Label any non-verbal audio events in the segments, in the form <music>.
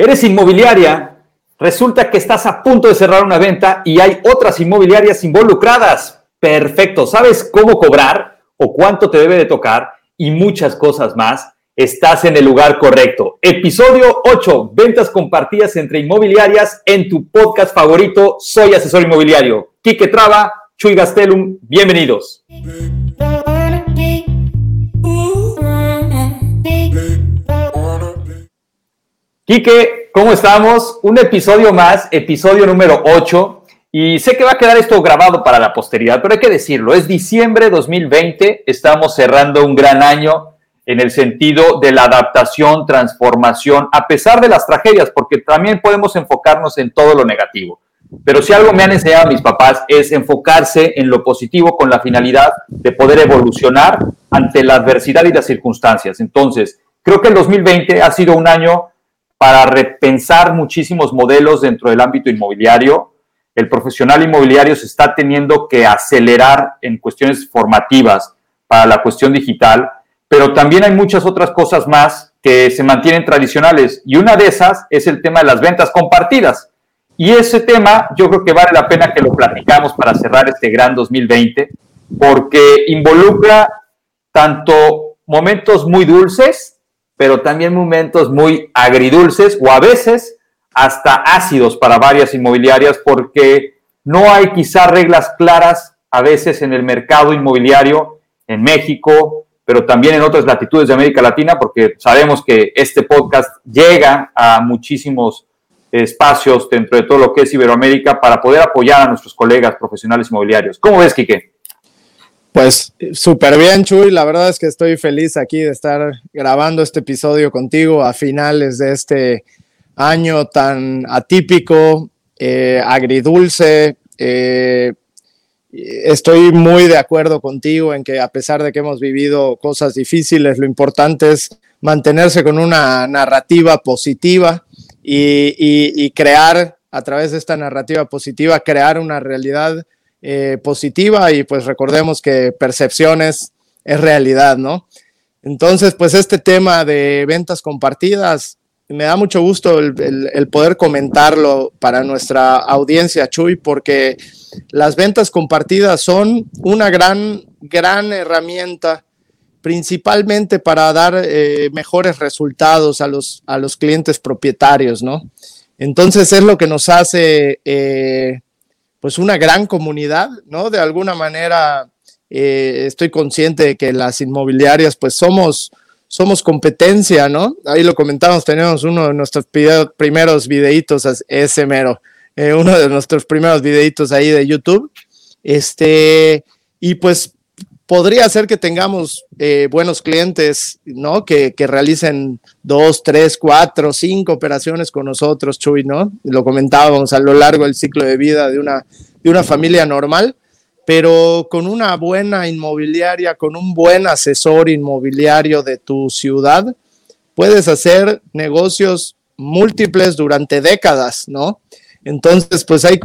Eres inmobiliaria, resulta que estás a punto de cerrar una venta y hay otras inmobiliarias involucradas. Perfecto, ¿sabes cómo cobrar o cuánto te debe de tocar y muchas cosas más? Estás en el lugar correcto. Episodio 8, ventas compartidas entre inmobiliarias en tu podcast favorito. Soy asesor inmobiliario. Quique Traba, Chuy Gastelum, bienvenidos. Quique, ¿cómo estamos? Un episodio más, episodio número 8. Y sé que va a quedar esto grabado para la posteridad, pero hay que decirlo, es diciembre 2020, estamos cerrando un gran año en el sentido de la adaptación, transformación, a pesar de las tragedias, porque también podemos enfocarnos en todo lo negativo. Pero si algo me han enseñado mis papás es enfocarse en lo positivo con la finalidad de poder evolucionar ante la adversidad y las circunstancias. Entonces, creo que el 2020 ha sido un año para repensar muchísimos modelos dentro del ámbito inmobiliario. El profesional inmobiliario se está teniendo que acelerar en cuestiones formativas para la cuestión digital, pero también hay muchas otras cosas más que se mantienen tradicionales y una de esas es el tema de las ventas compartidas. Y ese tema yo creo que vale la pena que lo platicamos para cerrar este gran 2020 porque involucra tanto momentos muy dulces pero también momentos muy agridulces o a veces hasta ácidos para varias inmobiliarias porque no hay quizá reglas claras a veces en el mercado inmobiliario en México, pero también en otras latitudes de América Latina, porque sabemos que este podcast llega a muchísimos espacios dentro de todo lo que es Iberoamérica para poder apoyar a nuestros colegas profesionales inmobiliarios. ¿Cómo ves, Quique? Pues súper bien, Chuy. La verdad es que estoy feliz aquí de estar grabando este episodio contigo a finales de este año tan atípico, eh, agridulce. Eh, estoy muy de acuerdo contigo en que a pesar de que hemos vivido cosas difíciles, lo importante es mantenerse con una narrativa positiva y crear a través de esta narrativa positiva, crear una realidad eh, positiva y pues recordemos que percepciones es realidad, ¿no? Entonces, pues este tema de ventas compartidas, me da mucho gusto el, poder comentarlo para nuestra audiencia, Chuy, porque las ventas compartidas son una gran, gran herramienta principalmente para dar eh, mejores resultados a los, a los clientes propietarios, ¿no? Entonces es lo que nos hace eh, pues una gran comunidad, ¿no? De alguna manera eh, estoy consciente de que las inmobiliarias pues somos, somos competencia, ¿no? Ahí lo comentamos, tenemos uno de nuestros primeros videitos, ese mero, eh, uno de nuestros primeros videitos ahí de YouTube. Este, y pues podría ser que tengamos eh, buenos clientes, ¿no? Que, realicen dos, tres, cuatro, cinco operaciones con nosotros, Chuy, ¿no? Lo comentábamos a lo largo del ciclo de vida de una, de una familia normal, pero con una buena inmobiliaria, con un buen asesor inmobiliario de tu ciudad, puedes hacer negocios múltiples durante décadas, ¿no? Entonces, pues ahí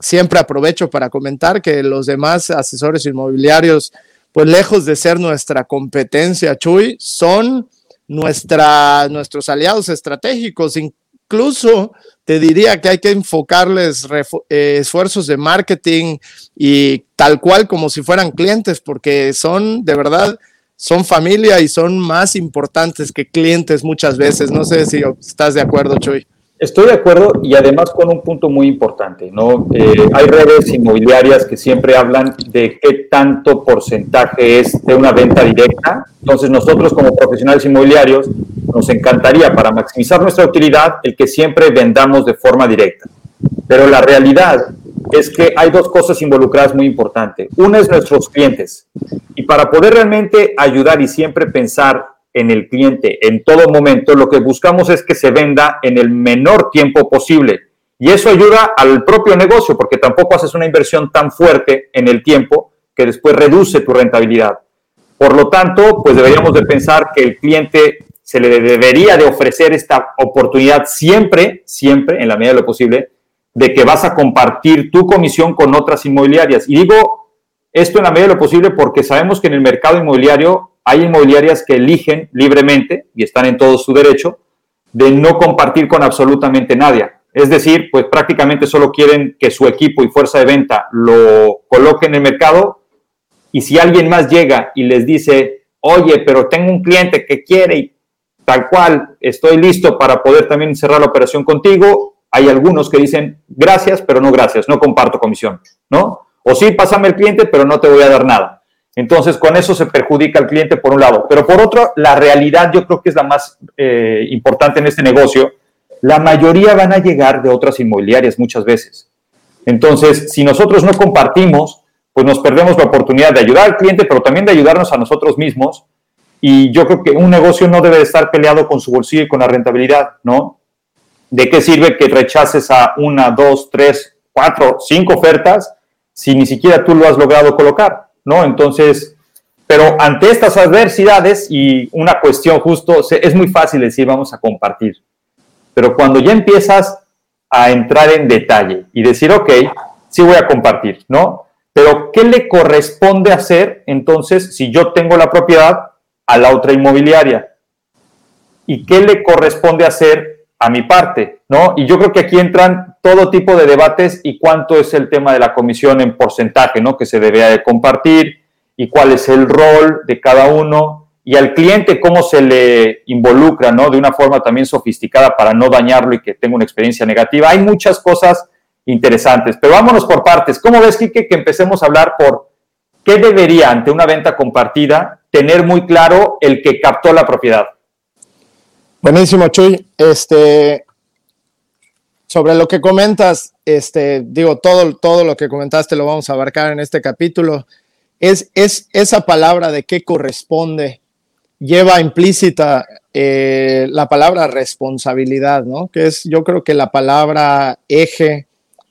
siempre aprovecho para comentar que los demás asesores inmobiliarios pues lejos de ser nuestra competencia, Chuy, son nuestra, nuestros aliados estratégicos. Incluso te diría que hay que enfocarles eh, esfuerzos de marketing y tal cual como si fueran clientes, porque son de verdad, son familia y son más importantes que clientes muchas veces. No sé si estás de acuerdo, Chuy. Estoy de acuerdo y además con un punto muy importante, ¿no? Eh, hay redes inmobiliarias que siempre hablan de qué tanto porcentaje es de una venta directa. Entonces nosotros como profesionales inmobiliarios nos encantaría para maximizar nuestra utilidad el que siempre vendamos de forma directa. Pero la realidad es que hay dos cosas involucradas muy importantes. Una es nuestros clientes. Y para poder realmente ayudar y siempre pensar en el cliente en todo momento, lo que buscamos es que se venda en el menor tiempo posible. Y eso ayuda al propio negocio, porque tampoco haces una inversión tan fuerte en el tiempo que después reduce tu rentabilidad. Por lo tanto, pues deberíamos de pensar que el cliente se le debería de ofrecer esta oportunidad siempre, siempre, en la medida de lo posible, de que vas a compartir tu comisión con otras inmobiliarias. Y digo esto en la medida de lo posible porque sabemos que en el mercado inmobiliario hay inmobiliarias que eligen libremente y están en todo su derecho de no compartir con absolutamente nadie. Es decir, pues prácticamente solo quieren que su equipo y fuerza de venta lo coloquen en el mercado y si alguien más llega y les dice, oye, pero tengo un cliente que quiere y tal cual, estoy listo para poder también cerrar la operación contigo, hay algunos que dicen, gracias, pero no gracias, no comparto comisión, ¿no? O sí, pásame el cliente, pero no te voy a dar nada. Entonces, con eso se perjudica al cliente por un lado. Pero por otro, la realidad yo creo que es la más eh, importante en este negocio. La mayoría van a llegar de otras inmobiliarias muchas veces. Entonces, si nosotros no compartimos, pues nos perdemos la oportunidad de ayudar al cliente, pero también de ayudarnos a nosotros mismos. Y yo creo que un negocio no debe estar peleado con su bolsillo y con la rentabilidad, ¿no? ¿De qué sirve que rechaces a una, dos, tres, cuatro, cinco ofertas si ni siquiera tú lo has logrado colocar? ¿No? Entonces, pero ante estas adversidades y una cuestión justo, es muy fácil decir vamos a compartir, pero cuando ya empiezas a entrar en detalle y decir, ok, sí voy a compartir, ¿no? Pero ¿qué le corresponde hacer entonces si yo tengo la propiedad a la otra inmobiliaria? ¿Y qué le corresponde hacer a mi parte? ¿no? Y yo creo que aquí entran todo tipo de debates y cuánto es el tema de la comisión en porcentaje, ¿no? Que se debe de compartir y cuál es el rol de cada uno y al cliente cómo se le involucra, ¿no? De una forma también sofisticada para no dañarlo y que tenga una experiencia negativa. Hay muchas cosas interesantes, pero vámonos por partes. ¿Cómo ves, Kike, que empecemos a hablar por qué debería ante una venta compartida tener muy claro el que captó la propiedad? Buenísimo, Chuy. Este, sobre lo que comentas, este, digo, todo, todo lo que comentaste lo vamos a abarcar en este capítulo. Es, es esa palabra de qué corresponde, lleva implícita eh, la palabra responsabilidad, ¿no? Que es, yo creo que la palabra eje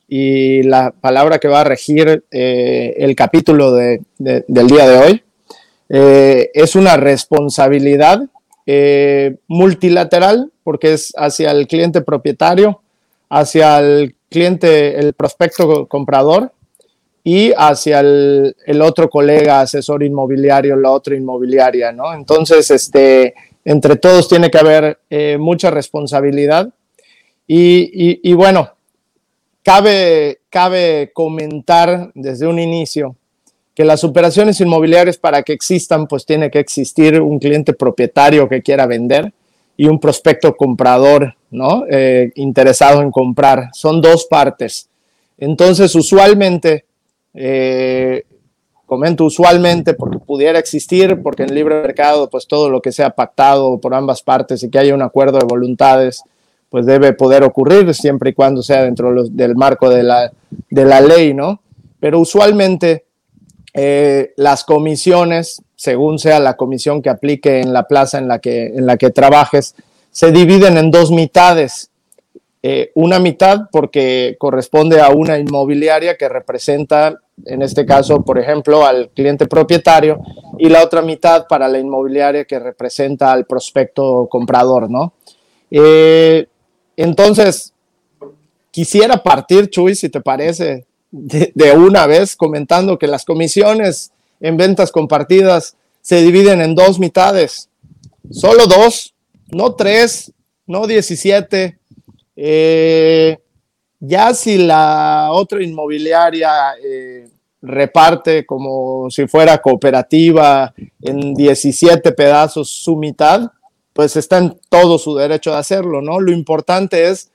y la palabra que va a regir eh, el capítulo de, del día de hoy. Eh, es una responsabilidad multilateral porque es hacia el cliente propietario, hacia el cliente, el prospecto comprador y hacia el, otro colega asesor inmobiliario, la otra inmobiliaria, ¿no? Entonces, este, entre todos tiene que haber eh, mucha responsabilidad y, bueno, cabe, cabe comentar desde un inicio que las operaciones inmobiliarias para que existan, pues tiene que existir un cliente propietario que quiera vender y un prospecto comprador, ¿no? Eh, interesado en comprar. Son dos partes. Entonces, usualmente, eh, comento usualmente porque pudiera existir, porque en libre mercado, pues todo lo que sea pactado por ambas partes y que haya un acuerdo de voluntades, pues debe poder ocurrir siempre y cuando sea dentro del marco de la, de la ley, ¿no? Pero usualmente eh, las comisiones, según sea la comisión que aplique en la plaza en la que, en la que trabajes, se dividen en dos mitades. Eh, una mitad porque corresponde a una inmobiliaria que representa, en este caso, por ejemplo, al cliente propietario, y la otra mitad para la inmobiliaria que representa al prospecto comprador, ¿no? Eh, entonces, quisiera partir, Chuy, si te parece, de, una vez comentando que las comisiones en ventas compartidas se dividen en dos mitades, solo dos, no tres, no 17. Eh, ya si la otra inmobiliaria eh, reparte como si fuera cooperativa en 17 pedazos su mitad, pues está en todo su derecho de hacerlo, ¿no? Lo importante es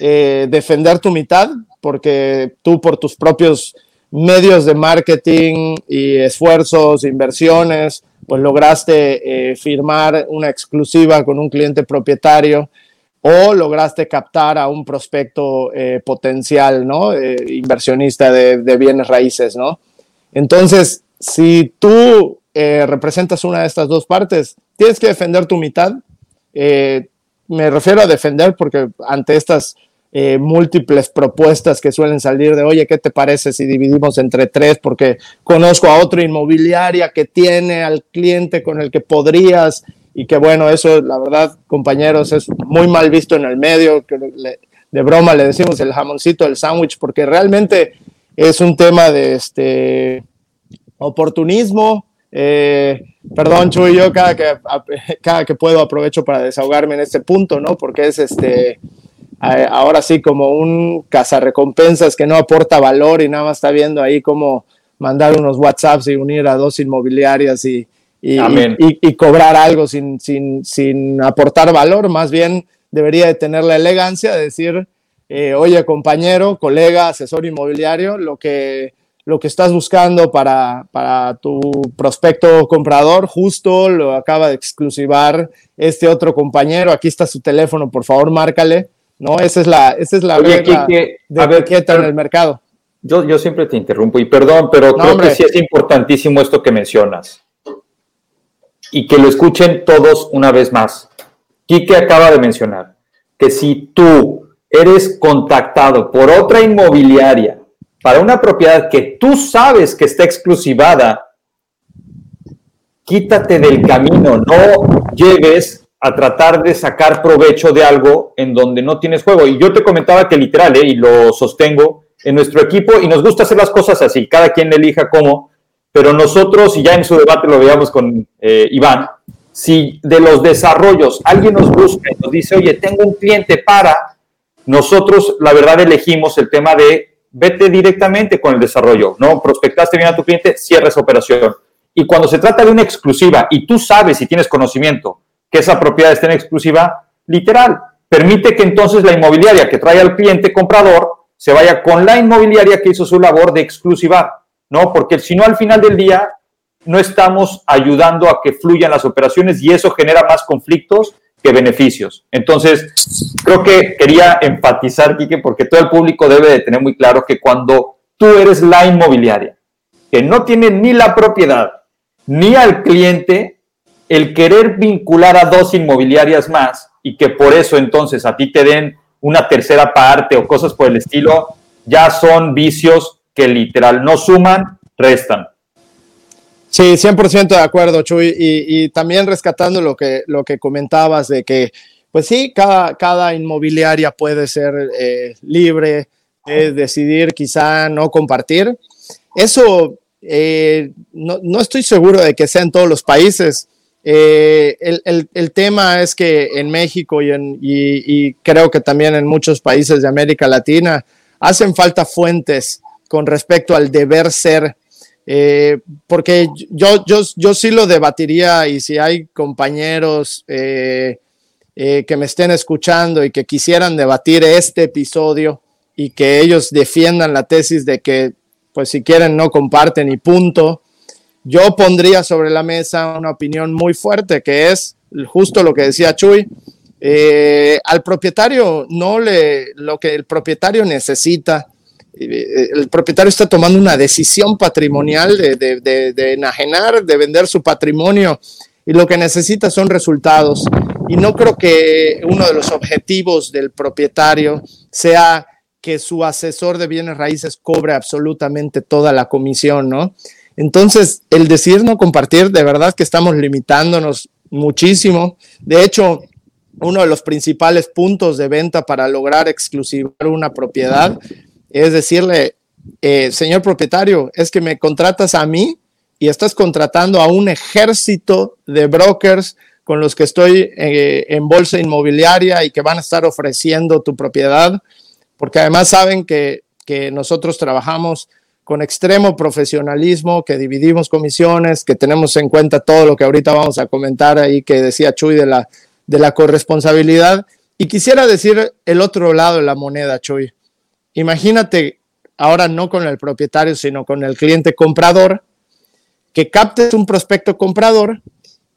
eh, defender tu mitad, porque tú por tus propios medios de marketing y esfuerzos, inversiones, pues lograste eh, firmar una exclusiva con un cliente propietario o lograste captar a un prospecto eh, potencial, ¿no? inversionista de, bienes raíces, ¿no? Entonces, si tú representas una de estas dos partes, tienes que defender tu mitad. Me refiero a defender porque ante estas eh, múltiples propuestas que suelen salir de, oye, ¿qué te parece si dividimos entre tres? Porque conozco a otra inmobiliaria que tiene al cliente con el que podrías y que bueno, eso la verdad, compañeros, es muy mal visto en el medio, de broma le decimos el jamoncito del sándwich, porque realmente es un tema de este oportunismo, Eh, perdón, Chuy, yo cada que, cada que puedo aprovecho para desahogarme en este punto, ¿no? Porque es este, ahora sí como un cazarrecompensas que no aporta valor y nada más está viendo ahí cómo mandar unos WhatsApps y unir a dos inmobiliarias y, y, cobrar algo sin, sin, sin, aportar valor, más bien debería de tener la elegancia de decir, eh, oye compañero, colega, asesor inmobiliario, lo que, lo que estás buscando para, para tu prospecto comprador, justo lo acaba de exclusivar este otro compañero, aquí está su teléfono, por favor, márcale. ¿no? Esa es la, esa es la regla de etiqueta en el mercado. Yo, yo siempre te interrumpo y perdón, pero creo que sí es importantísimo esto que mencionas y que lo escuchen todos una vez más. Quique acaba de mencionar que si tú eres contactado por otra inmobiliaria para una propiedad que tú sabes que está exclusivada, quítate del camino, no llegues a tratar de sacar provecho de algo en donde no tienes juego. Y yo te comentaba que literal, eh, y lo sostengo, en nuestro equipo, y nos gusta hacer las cosas así, cada quien elija cómo, pero nosotros, y ya en su debate lo veíamos con eh, Iván, si de los desarrollos alguien nos busca y nos dice, oye, tengo un cliente para, nosotros la verdad elegimos el tema de vete directamente con el desarrollo, ¿no? Prospectaste bien a tu cliente, cierres operación. Y cuando se trata de una exclusiva y tú sabes y tienes conocimiento que esa propiedad está en exclusiva, literal, permite que entonces la inmobiliaria que trae al cliente comprador se vaya con la inmobiliaria que hizo su labor de exclusivar. ¿no? Porque si no, al final del día, no estamos ayudando a que fluyan las operaciones y eso genera más conflictos que beneficios. Entonces, creo que quería enfatizar, Quique, porque todo el público debe de tener muy claro que cuando tú eres la inmobiliaria, que no tiene ni la propiedad ni al cliente, el querer vincular a dos inmobiliarias más y que por eso entonces a ti te den una tercera parte o cosas por el estilo, ya son vicios que literal no suman, restan. Sí, 100% de acuerdo, Chuy. Y, también rescatando lo que, lo que comentabas de que, pues sí, cada, cada inmobiliaria puede ser eh, libre de decidir quizá no compartir. Eso eh, no, estoy seguro de que sea en todos los países. Eh, el, tema es que en México y, en, y creo que también en muchos países de América Latina hacen falta fuentes con respecto al deber ser, eh, porque yo, yo, yo sí lo debatiría y si hay compañeros eh, eh, que me estén escuchando y que quisieran debatir este episodio y que ellos defiendan la tesis de que, pues si quieren, no comparten y punto, yo pondría sobre la mesa una opinión muy fuerte que es justo lo que decía Chuy. al propietario no le lo que el propietario necesita el propietario está tomando una decisión patrimonial de, enajenar, de vender su patrimonio y lo que necesita son resultados. Y no creo que uno de los objetivos del propietario sea que su asesor de bienes raíces cobre absolutamente toda la comisión, ¿no? Entonces, el decir no compartir, de verdad que estamos limitándonos muchísimo. De hecho, uno de los principales puntos de venta para lograr exclusivar una propiedad es decirle, eh, señor propietario, es que me contratas a mí y estás contratando a un ejército de brokers con los que estoy eh, en bolsa inmobiliaria y que van a estar ofreciendo tu propiedad, porque además saben que, que nosotros trabajamos con extremo profesionalismo, que dividimos comisiones, que tenemos en cuenta todo lo que ahorita vamos a comentar ahí que decía Chuy de la, de la corresponsabilidad. Y quisiera decir el otro lado de la moneda, Chuy. Imagínate ahora no con el propietario, sino con el cliente comprador, que captes un prospecto comprador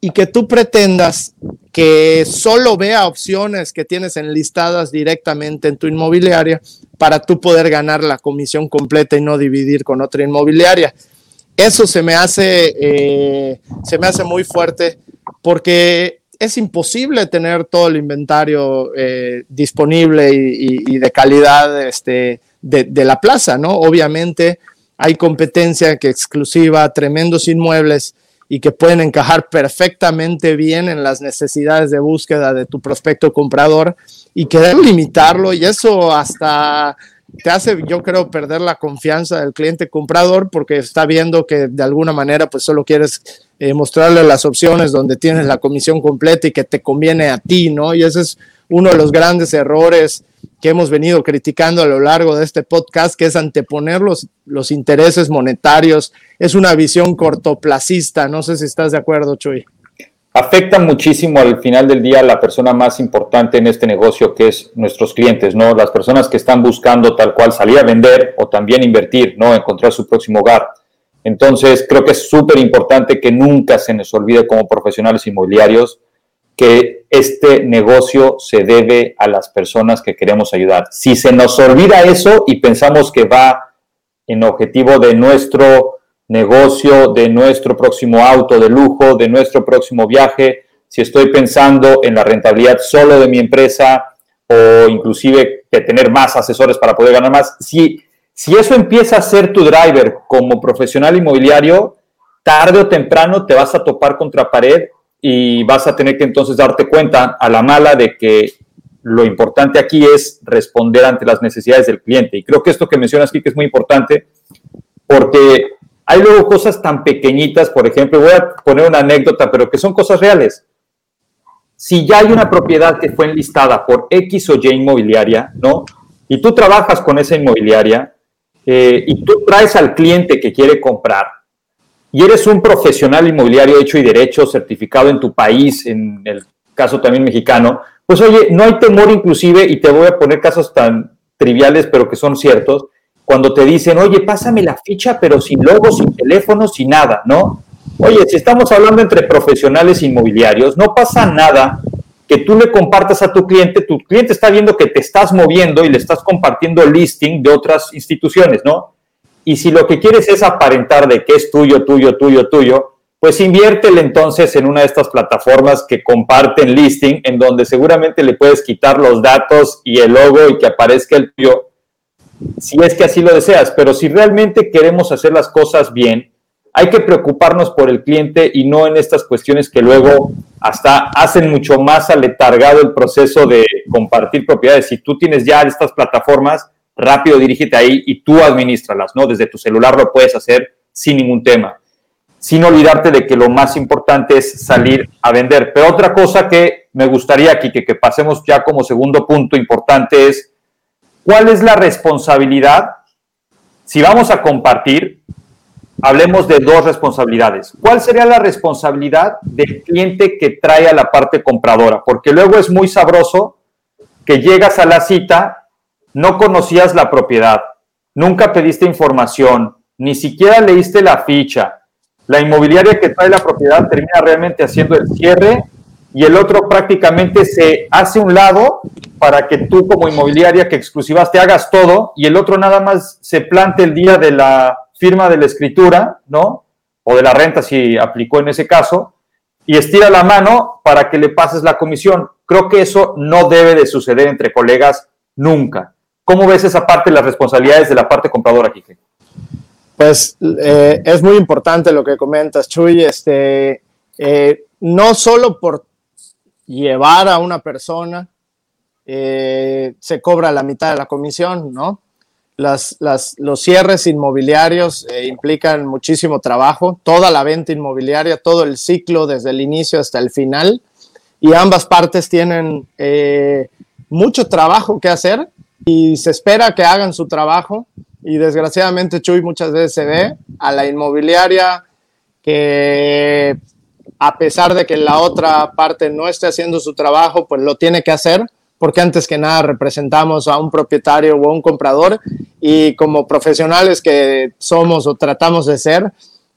y que tú pretendas que solo vea opciones que tienes enlistadas directamente en tu inmobiliaria para tú poder ganar la comisión completa y no dividir con otra inmobiliaria. Eso se me hace, eh, se me hace muy fuerte porque es imposible tener todo el inventario eh, disponible y, de calidad este, de, la plaza, ¿no? Obviamente hay competencia que exclusiva, tremendos inmuebles y que pueden encajar perfectamente bien en las necesidades de búsqueda de tu prospecto comprador y querer limitarlo y eso hasta te hace, yo creo, perder la confianza del cliente comprador porque está viendo que de alguna manera pues solo quieres eh, mostrarle las opciones donde tienes la comisión completa y que te conviene a ti, ¿no? Y ese es uno de los grandes errores que hemos venido criticando a lo largo de este podcast, que es anteponer los, los intereses monetarios. Es una visión cortoplacista. No sé si estás de acuerdo, Chuy afecta muchísimo al final del día a la persona más importante en este negocio, que es nuestros clientes, ¿no? Las personas que están buscando tal cual salir a vender o también invertir, ¿no? Encontrar su próximo hogar. Entonces, creo que es súper importante que nunca se nos olvide como profesionales inmobiliarios que este negocio se debe a las personas que queremos ayudar. Si se nos olvida eso y pensamos que va en objetivo de nuestro negocio, de nuestro próximo auto de lujo, de nuestro próximo viaje, si estoy pensando en la rentabilidad solo de mi empresa o inclusive que tener más asesores para poder ganar más, si, si eso empieza a ser tu driver como profesional inmobiliario, tarde o temprano te vas a topar contra pared y vas a tener que entonces darte cuenta a la mala de que lo importante aquí es responder ante las necesidades del cliente. Y creo que esto que mencionas aquí que es muy importante porque hay luego cosas tan pequeñitas, por ejemplo, voy a poner una anécdota, pero que son cosas reales. Si ya hay una propiedad que fue enlistada por X o Y inmobiliaria, ¿no? Y tú trabajas con esa inmobiliaria eh, y tú traes al cliente que quiere comprar y eres un profesional inmobiliario hecho y derecho, certificado en tu país, en el caso también mexicano, pues oye, no hay temor inclusive, y te voy a poner casos tan triviales, pero que son ciertos, cuando te dicen, oye, pásame la ficha, pero sin logo, sin teléfono, sin nada, ¿no? Oye, si estamos hablando entre profesionales inmobiliarios, no pasa nada que tú le compartas a tu cliente, tu cliente está viendo que te estás moviendo y le estás compartiendo el listing de otras instituciones, ¿no? Y si lo que quieres es aparentar de que es tuyo, tuyo, tuyo, tuyo, pues inviértele entonces en una de estas plataformas que comparten listing, en donde seguramente le puedes quitar los datos y el logo y que aparezca el tuyo si es que así lo deseas, pero si realmente queremos hacer las cosas bien, hay que preocuparnos por el cliente y no en estas cuestiones que luego hasta hacen mucho más aletargado el proceso de compartir propiedades. Si tú tienes ya estas plataformas, rápido dirígete ahí y tú administralas, ¿no? Desde tu celular lo puedes hacer sin ningún tema. Sin olvidarte de que lo más importante es salir a vender. Pero otra cosa que me gustaría aquí que, que pasemos ya como segundo punto importante es ¿Cuál es la responsabilidad? Si vamos a compartir, hablemos de dos responsabilidades. ¿Cuál sería la responsabilidad del cliente que trae a la parte compradora? Porque luego es muy sabroso que llegas a la cita, no conocías la propiedad, nunca pediste información, ni siquiera leíste la ficha. La inmobiliaria que trae la propiedad termina realmente haciendo el cierre y el otro prácticamente se hace un lado para que tú como inmobiliaria que exclusivaste hagas todo y el otro nada más se plante el día de la firma de la escritura, ¿no? O de la renta si aplicó en ese caso, y estira la mano para que le pases la comisión. Creo que eso no debe de suceder entre colegas nunca. ¿Cómo ves esa parte, las responsabilidades de la parte compradora, Kike? Pues eh, es muy importante lo que comentas, Chuy. Este, eh, no solo por llevar a una persona, eh, se cobra la mitad de la comisión, ¿no? Las, los cierres inmobiliarios eh, implican muchísimo trabajo, toda la venta inmobiliaria, todo el ciclo desde el inicio hasta el final, y ambas partes tienen eh, mucho trabajo que hacer y se espera que hagan su trabajo y desgraciadamente Chuy muchas veces se ve a la inmobiliaria que a pesar de que la otra parte no esté haciendo su trabajo, pues lo tiene que hacer, porque antes que nada representamos a un propietario o a un comprador y como profesionales que somos o tratamos de ser,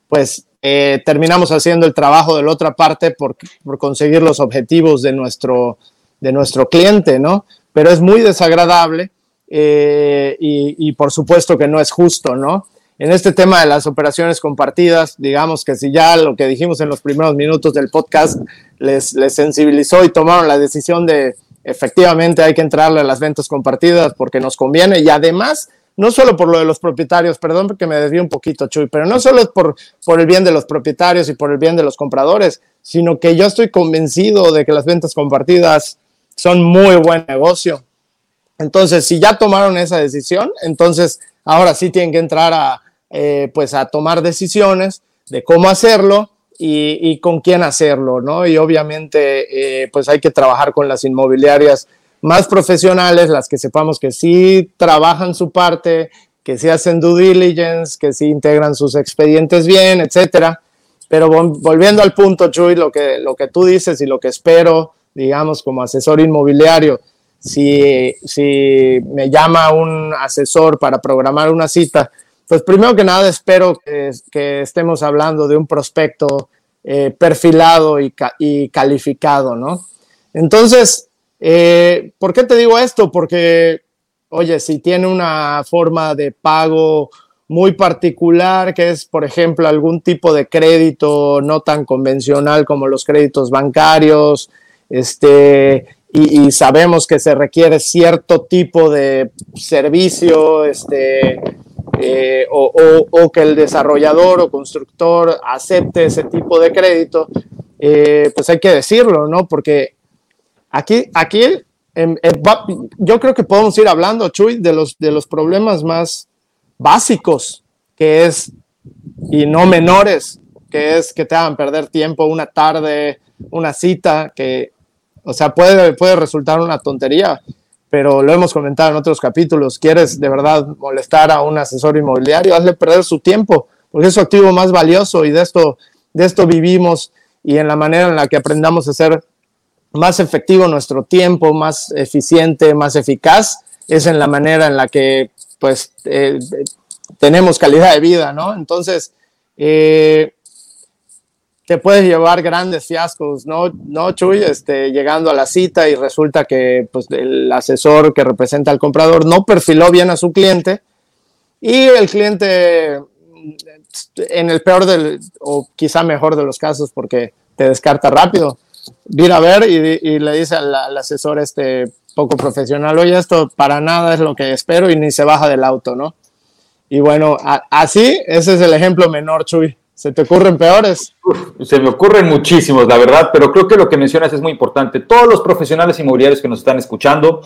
pues eh, terminamos haciendo el trabajo de la otra parte por, por conseguir los objetivos de nuestro, de nuestro cliente, ¿no? Pero es muy desagradable eh, y, y por supuesto que no es justo, ¿no? En este tema de las operaciones compartidas, digamos que si ya lo que dijimos en los primeros minutos del podcast les, les sensibilizó y tomaron la decisión de efectivamente hay que entrarle a las ventas compartidas porque nos conviene y además, no solo por lo de los propietarios, perdón porque me desvío un poquito, Chuy, pero no solo por, por el bien de los propietarios y por el bien de los compradores, sino que yo estoy convencido de que las ventas compartidas son muy buen negocio. Entonces, si ya tomaron esa decisión, entonces ahora sí tienen que entrar a, eh, pues a tomar decisiones de cómo hacerlo y, con quién hacerlo, ¿no? Y obviamente, eh, pues hay que trabajar con las inmobiliarias más profesionales, las que sepamos que sí trabajan su parte, que sí hacen due diligence, que sí integran sus expedientes bien, etcétera. Pero volviendo al punto, Chuy, lo que, lo que tú dices y lo que espero, digamos, como asesor inmobiliario, si, si me llama un asesor para programar una cita, pues primero que nada espero que, estemos hablando de un prospecto eh, perfilado y, y, calificado, ¿no? Entonces, eh, ¿por qué te digo esto? Porque, oye, si tiene una forma de pago muy particular, que es, por ejemplo, algún tipo de crédito no tan convencional como los créditos bancarios, este, y, sabemos que se requiere cierto tipo de servicio, este, eh, o, que el desarrollador o constructor acepte ese tipo de crédito, eh, pues hay que decirlo, ¿no? Porque aquí, aquí yo creo que podemos ir hablando, Chuy, de los, de los problemas más básicos, que es, y no menores, que es que te hagan perder tiempo una tarde, una cita, que o sea, puede, puede resultar una tontería, pero lo hemos comentado en otros capítulos. ¿Quieres de verdad molestar a un asesor inmobiliario? Hazle perder su tiempo, porque es su activo más valioso y de esto, de esto vivimos y en la manera en la que aprendamos a ser más efectivo nuestro tiempo, más eficiente, más eficaz, es en la manera en la que pues eh, tenemos calidad de vida, ¿no? Entonces, eh, te puedes llevar grandes fiascos, ¿no? No, Chuy, este, llegando a la cita y resulta que pues, el asesor que representa al comprador no perfiló bien a su cliente y el cliente, en el peor del, o quizá mejor de los casos, porque te descarta rápido, viene a ver y, le dice al, asesor este poco profesional, oye, esto para nada es lo que espero y ni se baja del auto, ¿no? Y bueno, así, ese es el ejemplo menor, Chuy. ¿Se te ocurren peores? se me ocurren muchísimos, la verdad, pero creo que lo que mencionas es muy importante. Todos los profesionales inmobiliarios que nos están escuchando,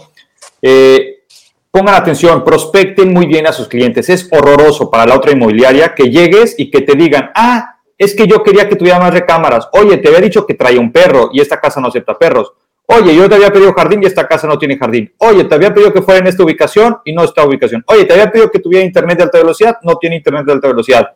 eh, pongan atención, prospecten muy bien a sus clientes. Es horroroso para la otra inmobiliaria que llegues y que te digan, ah, es que yo quería que tuviera más recámaras. Oye, te había dicho que traía un perro y esta casa no acepta perros. Oye, yo te había pedido jardín y esta casa no tiene jardín. Oye, te había pedido que fuera en esta ubicación y no está ubicación. Oye, te había pedido que tuviera internet de alta velocidad, no tiene internet de alta velocidad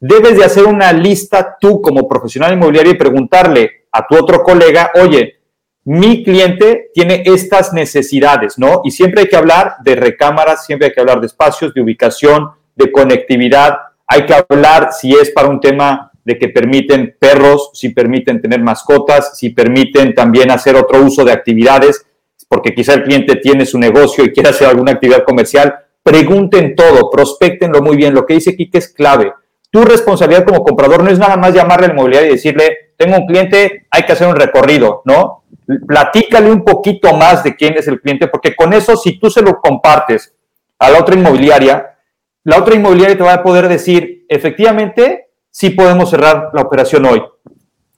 debes de hacer una lista tú como profesional inmobiliario y preguntarle a tu otro colega, oye, mi cliente tiene estas necesidades, ¿no? Y siempre hay que hablar de recámaras, siempre hay que hablar de espacios, de ubicación, de conectividad. Hay que hablar si es para un tema de que permiten perros, si permiten tener mascotas, si permiten también hacer otro uso de actividades, porque quizá el cliente tiene su negocio y quiere hacer alguna actividad comercial. Pregunten todo, prospectenlo muy bien. Lo que dice Kike es clave tu responsabilidad como comprador no es nada más llamarle al inmobiliario y decirle, tengo un cliente, hay que hacer un recorrido, ¿no? Platícale un poquito más de quién es el cliente, porque con eso, si tú se lo compartes a la otra inmobiliaria, la otra inmobiliaria te va a poder decir, efectivamente, sí podemos cerrar la operación hoy.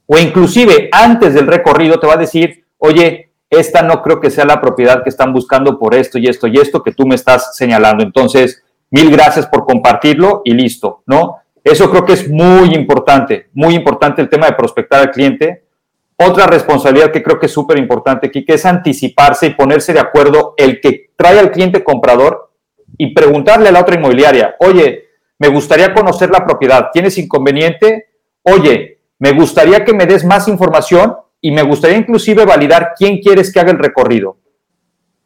O inclusive antes del recorrido te va a decir, oye, esta no creo que sea la propiedad que están buscando por esto y esto y esto que tú me estás señalando. Entonces, mil gracias por compartirlo y listo, ¿no? Eso creo que es muy importante, muy importante el tema de prospectar al cliente. Otra responsabilidad que creo que es súper importante aquí, que es anticiparse y ponerse de acuerdo el que trae al cliente comprador y preguntarle a la otra inmobiliaria, oye, me gustaría conocer la propiedad, ¿tienes inconveniente? Oye, me gustaría que me des más información y me gustaría inclusive validar quién quieres que haga el recorrido.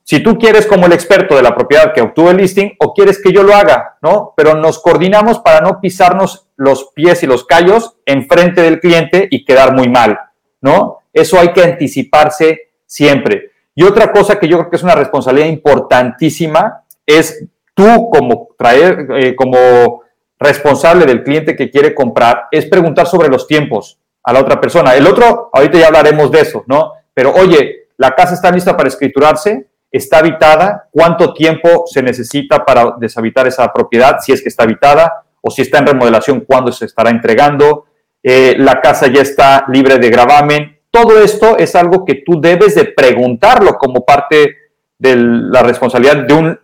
Si tú quieres como el experto de la propiedad que obtuvo el listing o quieres que yo lo haga, ¿no? Pero nos coordinamos para no pisarnos los pies y los callos enfrente del cliente y quedar muy mal, ¿no? Eso hay que anticiparse siempre. Y otra cosa que yo creo que es una responsabilidad importantísima es tú como traer, eh, como responsable del cliente que quiere comprar, es preguntar sobre los tiempos a la otra persona. El otro, ahorita ya hablaremos de eso, ¿no? Pero oye, la casa está lista para escriturarse, está habitada, cuánto tiempo se necesita para deshabitar esa propiedad, si es que está habitada, o si está en remodelación, cuándo se estará entregando, eh, la casa ya está libre de gravamen. Todo esto es algo que tú debes de preguntarlo como parte de la responsabilidad de un,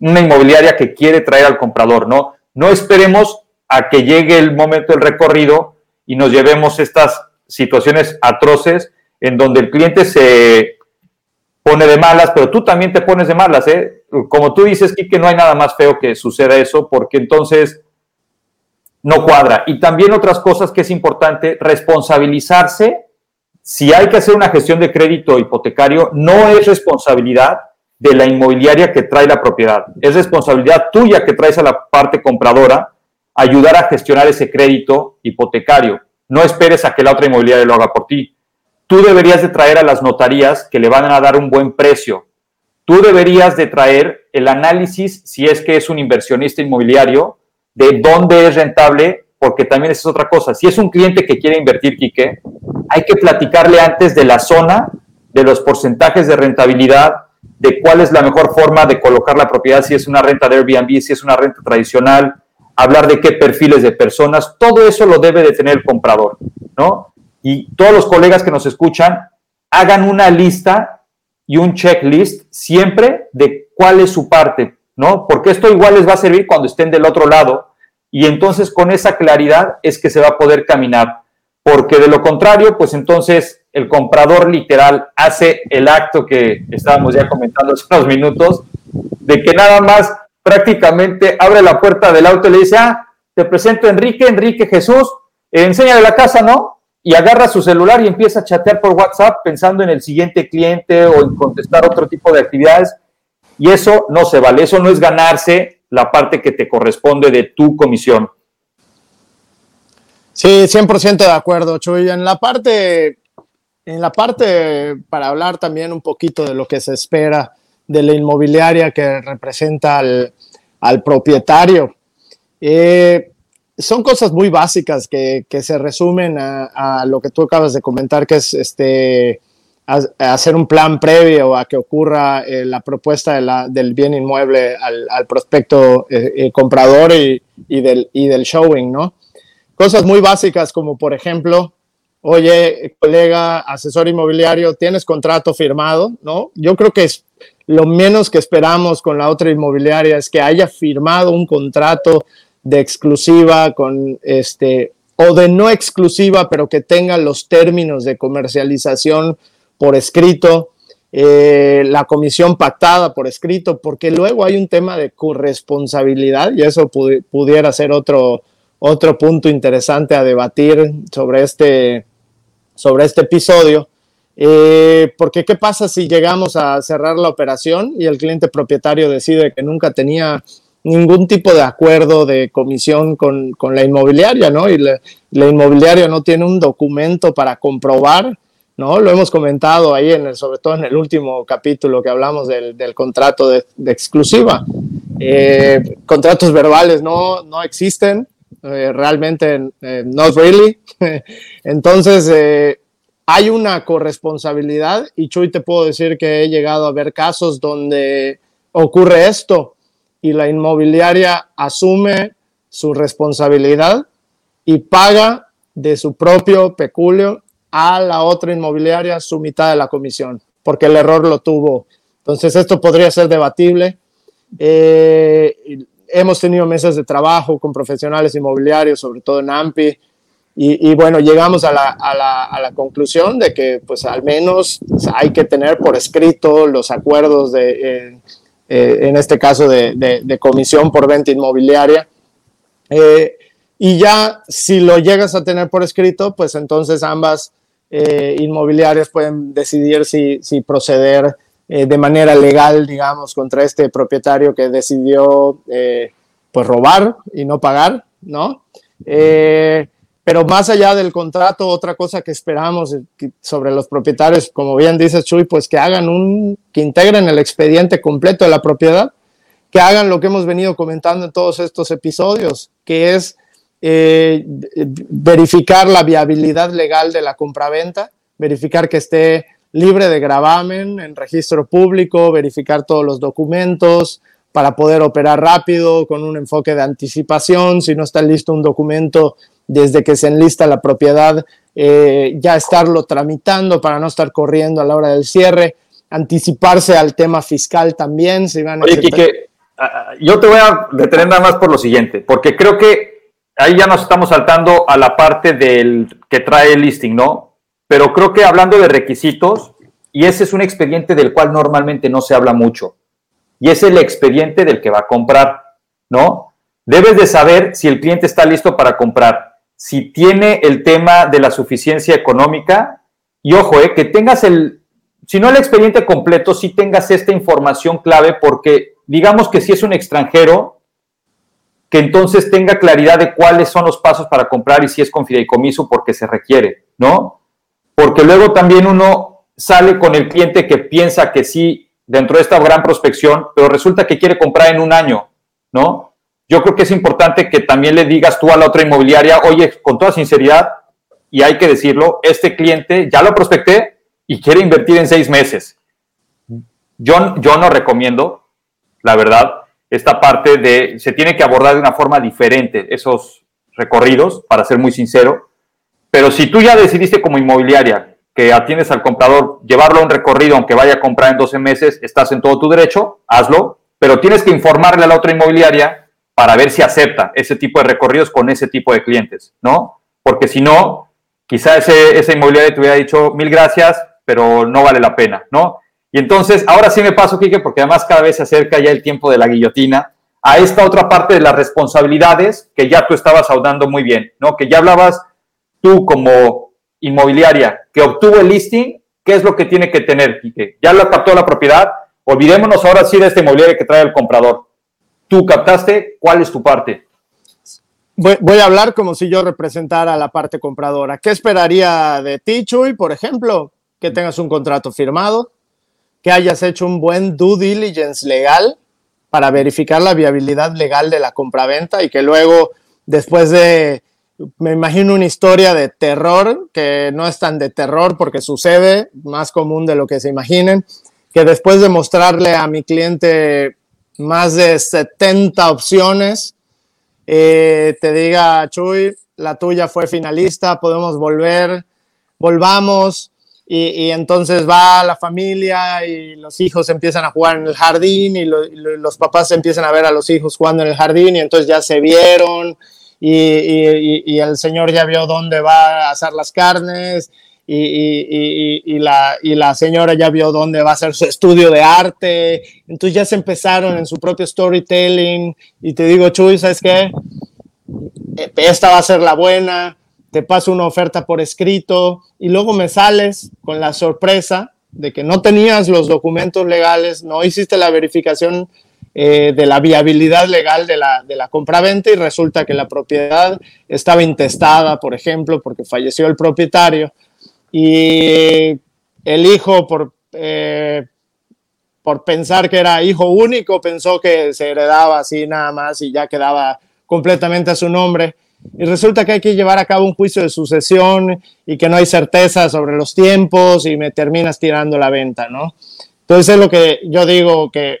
una inmobiliaria que quiere traer al comprador, ¿no? No esperemos a que llegue el momento del recorrido y nos llevemos estas situaciones atroces en donde el cliente se pone de malas, pero tú también te pones de malas, ¿eh? Como tú dices, que no hay nada más feo que suceda eso, porque entonces no cuadra. Y también otras cosas que es importante, responsabilizarse. Si hay que hacer una gestión de crédito hipotecario, no es responsabilidad de la inmobiliaria que trae la propiedad. Es responsabilidad tuya que traes a la parte compradora ayudar a gestionar ese crédito hipotecario. No esperes a que la otra inmobiliaria lo haga por ti. Tú deberías de traer a las notarías que le van a dar un buen precio. Tú deberías de traer el análisis, si es que es un inversionista inmobiliario, de dónde es rentable, porque también es otra cosa. Si es un cliente que quiere invertir, Quique, hay que platicarle antes de la zona, de los porcentajes de rentabilidad, de cuál es la mejor forma de colocar la propiedad, si es una renta de Airbnb, si es una renta tradicional, hablar de qué perfiles de personas, todo eso lo debe de tener el comprador, ¿no? Y todos los colegas que nos escuchan, hagan una lista y un checklist siempre de cuál es su parte, ¿no? Porque esto igual les va a servir cuando estén del otro lado y entonces con esa claridad es que se va a poder caminar, porque de lo contrario, pues entonces el comprador literal hace el acto que estábamos ya comentando hace unos minutos, de que nada más prácticamente abre la puerta del auto y le dice, ah, te presento Enrique, Enrique Jesús, enséñale la casa, ¿no? Y agarra su celular y empieza a chatear por WhatsApp pensando en el siguiente cliente o en contestar otro tipo de actividades. Y eso no se vale, eso no es ganarse la parte que te corresponde de tu comisión. Sí, 100% de acuerdo, Chuy. En la parte, en la parte, para hablar también un poquito de lo que se espera de la inmobiliaria que representa al, propietario. Eh, son cosas muy básicas que, se resumen a, lo que tú acabas de comentar, que es este, hacer un plan previo a que ocurra eh, la propuesta del bien inmueble al, prospecto eh, comprador y, del, y del showing, ¿no? Cosas muy básicas como, por ejemplo, oye, colega, asesor inmobiliario, ¿tienes contrato firmado? ¿No? Yo creo que es lo menos que esperamos con la otra inmobiliaria es que haya firmado un contrato de exclusiva con este o de no exclusiva, pero que tenga los términos de comercialización por escrito, eh, la comisión pactada por escrito, porque luego hay un tema de corresponsabilidad y eso pudiera ser otro, otro punto interesante a debatir sobre este, sobre este episodio. Eh, porque ¿qué pasa si llegamos a cerrar la operación y el cliente propietario decide que nunca tenía ningún tipo de acuerdo de comisión con, la inmobiliaria, ¿no? Y la, inmobiliaria no tiene un documento para comprobar, ¿no? Lo hemos comentado ahí, en el, sobre todo en el último capítulo que hablamos del, contrato de, exclusiva. Eh, contratos verbales no, no existen, eh, realmente, not really. <laughs> Entonces, hay una corresponsabilidad y Chuy te puedo decir que he llegado a ver casos donde ocurre esto y la inmobiliaria asume su responsabilidad y paga de su propio peculio a la otra inmobiliaria su mitad de la comisión, porque el error lo tuvo. Entonces esto podría ser debatible. Eh, hemos tenido mesas de trabajo con profesionales inmobiliarios, sobre todo en AMPI, y, bueno, llegamos a la, a, la, a la, conclusión de que pues al menos hay que tener por escrito los acuerdos de, eh, eh, en este caso de, comisión por venta inmobiliaria. Eh, y ya si lo llegas a tener por escrito, pues entonces ambas inmobiliarias pueden decidir si, si proceder de manera legal, digamos, contra este propietario que decidió pues robar y no pagar, ¿no? Pero más allá del contrato, otra cosa que esperamos sobre los propietarios, como bien dice Chuy, pues que hagan un, que integren el expediente completo de la propiedad, que hagan lo que hemos venido comentando en todos estos episodios, que es eh, verificar la viabilidad legal de la compraventa, verificar que esté libre de gravamen en registro público, verificar todos los documentos para poder operar rápido con un enfoque de anticipación, si no está listo un documento desde que se enlista la propiedad, eh, ya estarlo tramitando para no estar corriendo a la hora del cierre. anticiparse al tema fiscal también. Si van Oye, Quique, yo te voy a detener nada más por lo siguiente, porque creo que ahí ya nos estamos saltando a la parte del que trae el listing, ¿no? Pero creo que hablando de requisitos, y ese es un expediente del cual normalmente no se habla mucho, y es el expediente del que va a comprar, ¿no? Debes de saber si el cliente está listo para comprar, si tiene el tema de la suficiencia económica, y ojo, eh, que tengas el, si no el expediente completo, si tengas esta información clave, porque digamos que si es un extranjero, que entonces tenga claridad de cuáles son los pasos para comprar y si es con fideicomiso porque se requiere, ¿no? Porque luego también uno sale con el cliente que piensa que sí, dentro de esta gran prospección, pero resulta que quiere comprar en un año, ¿no? Yo creo que es importante que también le digas tú a la otra inmobiliaria, oye, con toda sinceridad, y hay que decirlo, este cliente ya lo prospecté y quiere invertir en seis meses. Yo, yo no recomiendo, la verdad, esta parte de, se tiene que abordar de una forma diferente esos recorridos, para ser muy sincero, pero si tú ya decidiste como inmobiliaria que atiendes al comprador, llevarlo a un recorrido aunque vaya a comprar en 12 meses, estás en todo tu derecho, hazlo, pero tienes que informarle a la otra inmobiliaria para ver si acepta ese tipo de recorridos con ese tipo de clientes, ¿no? Porque si no, quizá ese, esa inmobiliaria te hubiera dicho mil gracias, pero no vale la pena, ¿no? Y entonces, ahora sí me paso, Quique, porque además cada vez se acerca ya el tiempo de la guillotina, a esta otra parte de las responsabilidades que ya tú estabas audando muy bien, ¿no? Que ya hablabas tú como inmobiliaria que obtuvo el listing, ¿qué es lo que tiene que tener? Ya lo captó la propiedad, olvidémonos ahora sí de este inmobiliaria que trae el comprador. Tú captaste, ¿cuál es tu parte? Voy, voy, a hablar como si yo representara la parte compradora. ¿Qué esperaría de ti, Chuy, por ejemplo? Que tengas un contrato firmado, que hayas hecho un buen due diligence legal para verificar la viabilidad legal de la compraventa y que luego, después de, me imagino una historia de terror, que no es tan de terror porque sucede, más común de lo que se imaginen, que después de mostrarle a mi cliente más de 70 opciones, eh, te diga, Chuy, la tuya fue finalista, podemos volver, volvamos, y, entonces va la familia y los hijos empiezan a jugar en el jardín y, los papás empiezan a ver a los hijos jugando en el jardín y entonces ya se vieron y, el señor ya vio dónde va a hacer las carnes y, la, y la señora ya vio dónde va a hacer su estudio de arte. Entonces ya se empezaron en su propio storytelling y te digo, Chuy, ¿sabes qué? Esta va a ser la buena te paso una oferta por escrito y luego me sales con la sorpresa de que no tenías los documentos legales, no hiciste la verificación eh, de la viabilidad legal de la, de la compraventa y resulta que la propiedad estaba intestada, por ejemplo, porque falleció el propietario y el hijo por, eh, por pensar que era hijo único pensó que se heredaba así nada más y ya quedaba completamente a su nombre y resulta que hay que llevar a cabo un juicio de sucesión y que no hay certeza sobre los tiempos y me terminas tirando la venta, ¿no? Entonces es lo que yo digo que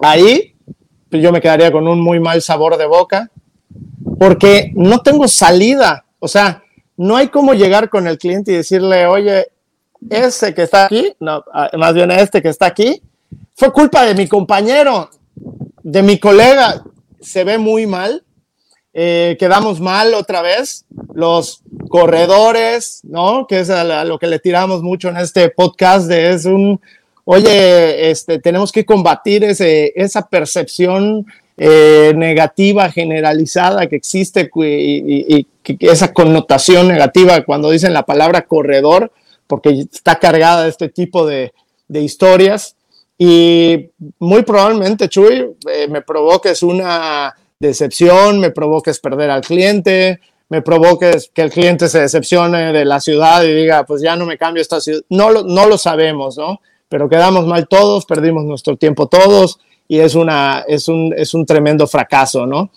ahí yo me quedaría con un muy mal sabor de boca porque no tengo salida, o sea, no hay cómo llegar con el cliente y decirle, oye, ese que está aquí, no, ah, más bien este que está aquí, fue culpa de mi compañero, de mi colega, se ve muy mal eh, quedamos mal otra vez. Los corredores, ¿no? Que es lo que le tiramos mucho en este podcast, de es un, oye, este, tenemos que combatir ese, esa percepción eh, negativa generalizada que existe y, esa connotación negativa cuando dicen la palabra corredor, porque está cargada de este tipo de, de historias. Y muy probablemente, Chuy, eh, me provoques una decepción, me provoques perder al cliente, me provoques que el cliente se decepcione de la ciudad y diga, pues ya no me cambio esta ciudad. No no lo sabemos, ¿no? Pero quedamos mal todos, perdimos nuestro tiempo todos y es, una, es, un, es un tremendo fracaso, ¿no?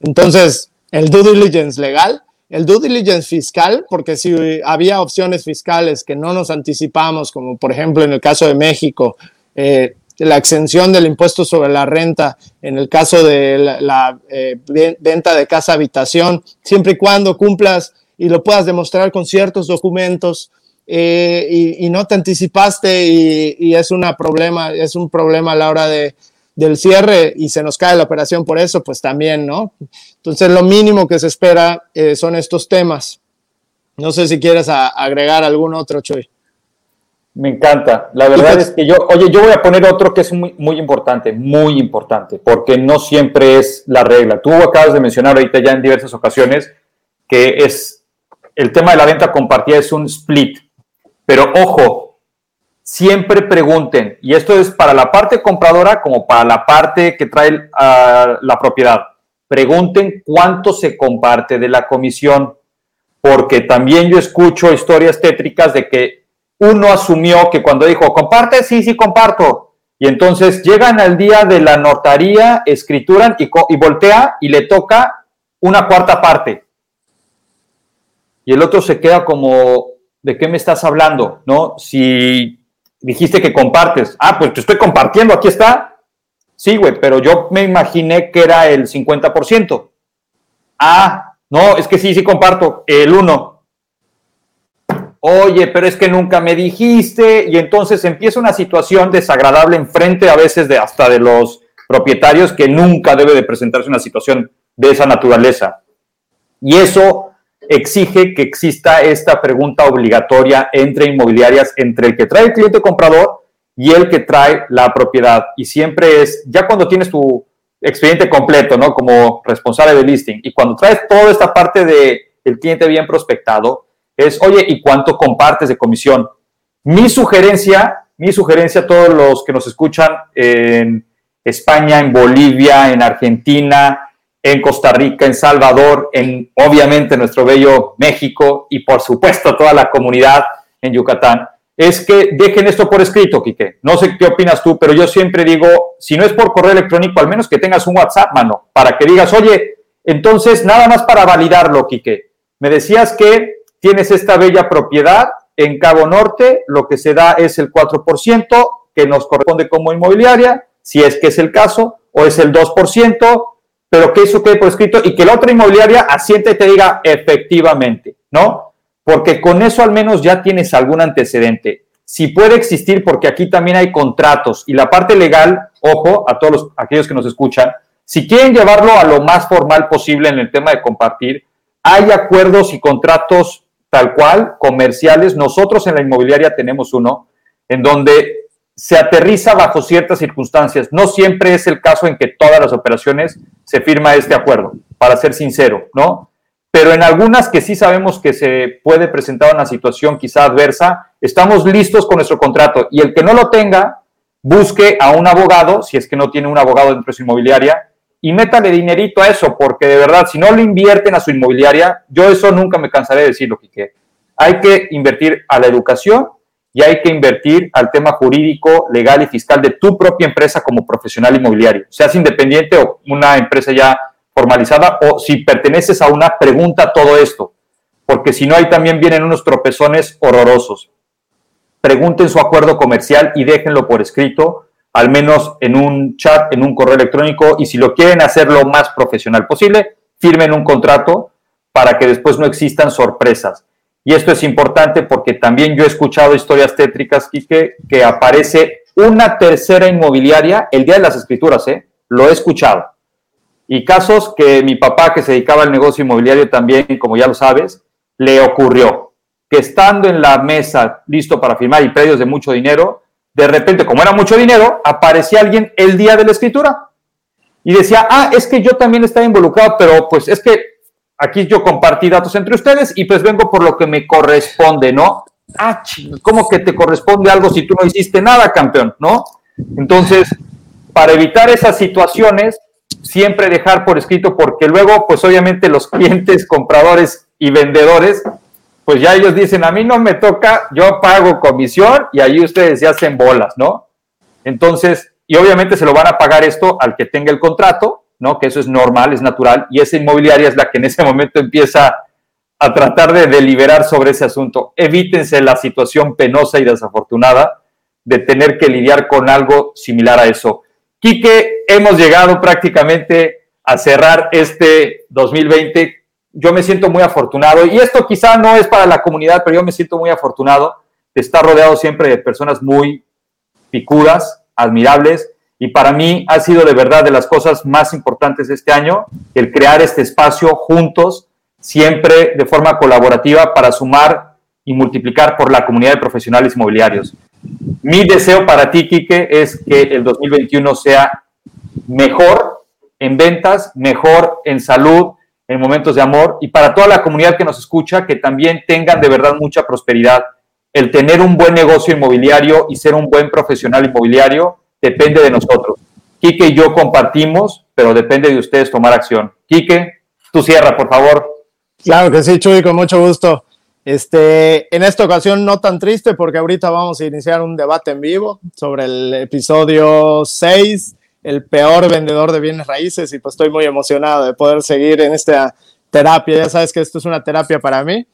Entonces, el due diligence legal, el due diligence fiscal, porque si había opciones fiscales que no nos anticipamos, como por ejemplo en el caso de México, eh, la exención del impuesto sobre la renta en el caso de la, eh, venta de casa habitación, siempre y cuando cumplas y lo puedas demostrar con ciertos documentos, eh, y, no te anticipaste y, es, una problema, es un problema a la hora de, del cierre y se nos cae la operación por eso, pues también, ¿no? Entonces lo mínimo que se espera eh, son estos temas. No sé si quieres agregar algún otro, Chuy. Me encanta. La verdad es que yo, oye, yo voy a poner otro que es muy, muy importante, muy importante, porque no siempre es la regla. Tú acabas de mencionar ahorita ya en diversas ocasiones que es el tema de la venta compartida es un split. Pero ojo, siempre pregunten, y esto es para la parte compradora como para la parte que trae la propiedad. Pregunten cuánto se comparte de la comisión, porque también yo escucho historias tétricas de que uno asumió que cuando dijo, comparte, sí, sí, comparto. Y entonces llegan al día de la notaría, escrituran y, y voltea y le toca una cuarta parte. Y el otro se queda como, ¿de qué me estás hablando? ¿No? Si dijiste que compartes, ah, pues te estoy compartiendo, aquí está. Sí, güey, pero yo me imaginé que era el 50%. Ah, no, es que sí, sí comparto, el 1. Oye, pero es que nunca me dijiste y entonces empieza una situación desagradable enfrente a veces de hasta de los propietarios que nunca debe de presentarse una situación de esa naturaleza. Y eso exige que exista esta pregunta obligatoria entre inmobiliarias, entre el que trae el cliente comprador y el que trae la propiedad. Y siempre es, ya cuando tienes tu expediente completo, ¿no? Como responsable de listing, y cuando traes toda esta parte del el cliente bien prospectado, es, oye, ¿y cuánto compartes de comisión? Mi sugerencia, mi sugerencia a todos los que nos escuchan en España, en Bolivia, en Argentina, en Costa Rica, en Salvador, en obviamente nuestro bello México y por supuesto toda la comunidad en Yucatán, es que dejen esto por escrito, Quique. No sé qué opinas tú, pero yo siempre digo, si no es por correo electrónico, al menos que tengas un WhatsApp, mano, para que digas, oye, entonces nada más para validarlo, Quique. Me decías que tienes esta bella propiedad en Cabo Norte, lo que se da es el 4% que nos corresponde como inmobiliaria, si es que es el caso, o es el 2%, pero que eso quede por escrito y que la otra inmobiliaria asiente y te diga efectivamente, ¿no? Porque con eso al menos ya tienes algún antecedente. Si puede existir, porque aquí también hay contratos y la parte legal, ojo, a todos aquellos que nos escuchan, si quieren llevarlo a lo más formal posible en el tema de compartir, hay acuerdos y contratos tal cual, comerciales. Nosotros en la inmobiliaria tenemos uno en donde se aterriza bajo ciertas circunstancias. No siempre es el caso en que todas las operaciones se firma este acuerdo, para ser sincero, ¿no? Pero en algunas que sí sabemos que se puede presentar una situación quizá adversa, estamos listos con nuestro contrato y el que no lo tenga, busque a un abogado, si es que no tiene un abogado dentro de su inmobiliaria, y métale dinerito a eso, porque de verdad, si no lo invierten a su inmobiliaria, yo eso nunca me cansaré de decirlo, que Hay que invertir a la educación y hay que invertir al tema jurídico, legal y fiscal de tu propia empresa como profesional inmobiliario, seas independiente o una empresa ya formalizada o si perteneces a una pregunta todo esto, porque si no ahí también vienen unos tropezones horrorosos. Pregunten su acuerdo comercial y déjenlo por escrito, al menos en un chat, en un correo electrónico y si lo quieren hacer lo más profesional posible, firmen un contrato para que después no existan sorpresas y esto es importante porque también yo he escuchado historias tétricas, Quique, que aparece una tercera inmobiliaria el día de las escrituras, ¿eh? Lo he escuchado. Y casos que mi papá, que se dedicaba al negocio inmobiliario también, como ya lo sabes, le ocurrió que estando en la mesa listo para firmar y predios de mucho dinero, de repente, como era mucho dinero, aparecía alguien el día de la escritura y decía, ah, es que yo también estaba involucrado, pero pues es que aquí yo compartí datos entre ustedes y pues vengo por lo que me corresponde, ¿no? Ah, ¿cómo que te corresponde algo si tú no hiciste nada, campeón, ¿no? Entonces, para evitar esas situaciones, siempre dejar por escrito, porque luego, pues obviamente los clientes, compradores y vendedores, pues ya ellos dicen, a mí no me toca, yo pago comisión y ahí ustedes ya hacen bolas, ¿no? Entonces, y obviamente se lo van a pagar esto al que tenga el contrato, ¿no? Que eso es normal, es natural, y esa inmobiliaria es la que en ese momento empieza a tratar de deliberar sobre ese asunto. Evítense la situación penosa y desafortunada de tener que lidiar con algo similar a eso. Quique, hemos llegado prácticamente a cerrar este 2020. Yo me siento muy afortunado y esto quizá no es para la comunidad, pero yo me siento muy afortunado de estar rodeado siempre de personas muy picudas, admirables, y para mí ha sido de verdad de las cosas más importantes este año el crear este espacio juntos, siempre de forma colaborativa para sumar y multiplicar por la comunidad de profesionales inmobiliarios. Mi deseo para ti, Quique, es que el 2021 sea mejor en ventas, mejor en salud, en momentos de amor y para toda la comunidad que nos escucha, que también tengan de verdad mucha prosperidad. El tener un buen negocio inmobiliario y ser un buen profesional inmobiliario depende de nosotros. Quique y yo compartimos, pero depende de ustedes tomar acción. Quique, tú cierra, por favor. Claro que sí, Chuy, con mucho gusto. Este, en esta ocasión no tan triste porque ahorita vamos a iniciar un debate en vivo sobre el episodio 6, el peor vendedor de bienes raíces y pues estoy muy emocionado de poder seguir en esta terapia. Ya sabes que esto es una terapia para mí.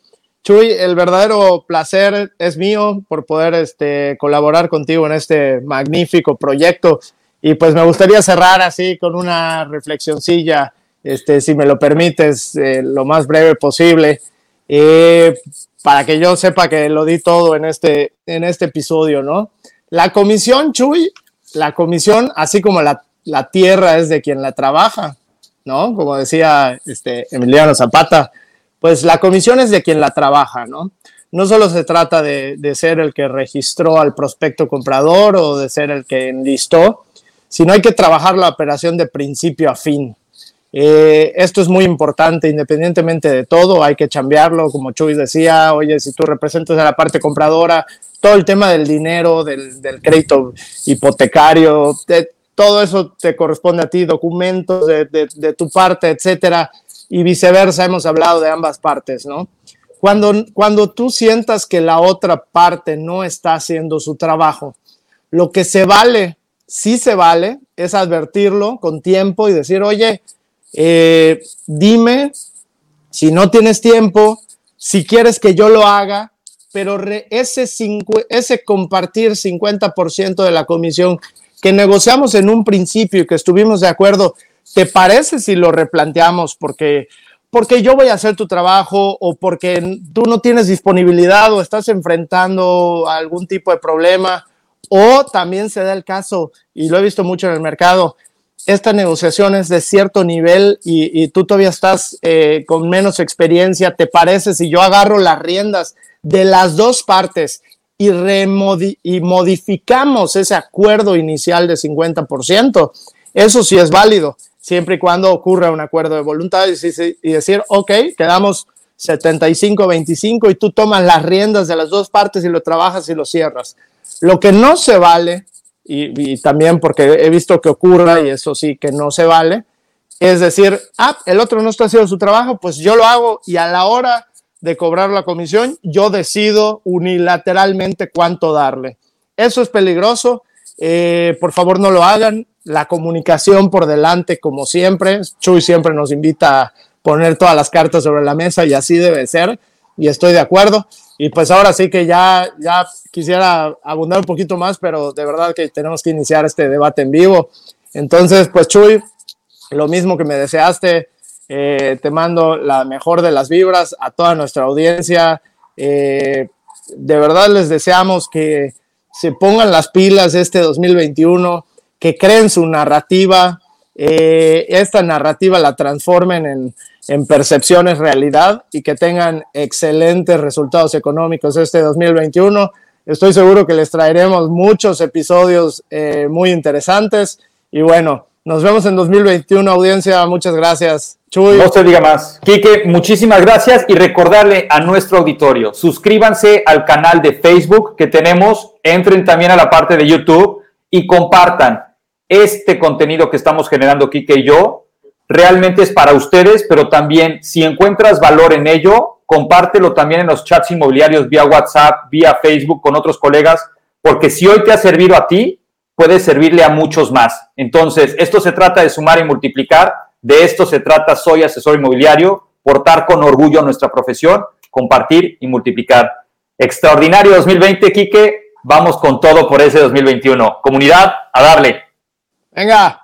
Chuy, el verdadero placer es mío por poder este, colaborar contigo en este magnífico proyecto y pues me gustaría cerrar así con una reflexioncilla, este, si me lo permites, eh, lo más breve posible. Eh, para que yo sepa que lo di todo en este, en este episodio, ¿no? La comisión, Chuy, la comisión, así como la, la tierra es de quien la trabaja, ¿no? Como decía este, Emiliano Zapata, pues la comisión es de quien la trabaja, ¿no? No solo se trata de, de ser el que registró al prospecto comprador o de ser el que enlistó, sino hay que trabajar la operación de principio a fin, eh, esto es muy importante, independientemente de todo, hay que cambiarlo, como Chuy decía, oye, si tú representas a la parte compradora, todo el tema del dinero, del, crédito hipotecario, todo eso te corresponde a ti, documentos de, de, tu parte, etcétera, y viceversa, hemos hablado de ambas partes, ¿no? Cuando, cuando tú sientas que la otra parte no está haciendo su trabajo, lo que se vale, sí se vale, es advertirlo con tiempo y decir, oye, eh, dime si no tienes tiempo, si quieres que yo lo haga, pero ese, ese compartir 50% de la comisión que negociamos en un principio y que estuvimos de acuerdo, ¿te parece si lo replanteamos? Porque, porque yo voy a hacer tu trabajo o porque tú no tienes disponibilidad o estás enfrentando algún tipo de problema. O también se da el caso, y lo he visto mucho en el mercado, esta negociación es de cierto nivel y, tú todavía estás eh, con menos experiencia, ¿te parece si yo agarro las riendas de las dos partes y, y modificamos ese acuerdo inicial de 50%? Eso sí es válido, siempre y cuando ocurra un acuerdo de voluntad y, decir, ok, quedamos 75-25 y tú tomas las riendas de las dos partes y lo trabajas y lo cierras. Lo que no se vale y, también porque he visto que ocurra y eso sí que no se vale, es decir, ah, el otro no está haciendo su trabajo, pues yo lo hago y a la hora de cobrar la comisión, yo decido unilateralmente cuánto darle. Eso es peligroso, eh, por favor no lo hagan, la comunicación por delante como siempre, Chuy siempre nos invita a poner todas las cartas sobre la mesa y así debe ser y estoy de acuerdo. Y pues ahora sí que ya, ya quisiera abundar un poquito más, pero de verdad que tenemos que iniciar este debate en vivo. Entonces, pues Chuy, lo mismo que me deseaste, eh, te mando la mejor de las vibras a toda nuestra audiencia. Eh, de verdad les deseamos que se pongan las pilas este 2021, que creen su narrativa, eh, esta narrativa la transformen en, en percepciones realidad y que tengan excelentes resultados económicos este 2021. Estoy seguro que les traeremos muchos episodios eh, muy interesantes y bueno, nos vemos en 2021, audiencia. Muchas gracias. Chuy. No se diga más. Quique, muchísimas gracias y recordarle a nuestro auditorio, suscríbanse al canal de Facebook que tenemos, entren también a la parte de YouTube y compartan este contenido que estamos generando Quique y yo realmente es para ustedes, pero también si encuentras valor en ello, compártelo también en los chats inmobiliarios vía WhatsApp, vía Facebook con otros colegas, porque si hoy te ha servido a ti, puede servirle a muchos más. Entonces, esto se trata de sumar y multiplicar, de esto se trata Soy Asesor Inmobiliario, portar con orgullo nuestra profesión, compartir y multiplicar. Extraordinario 2020, Quique, vamos con todo por ese 2021. Comunidad, a darle. 哪个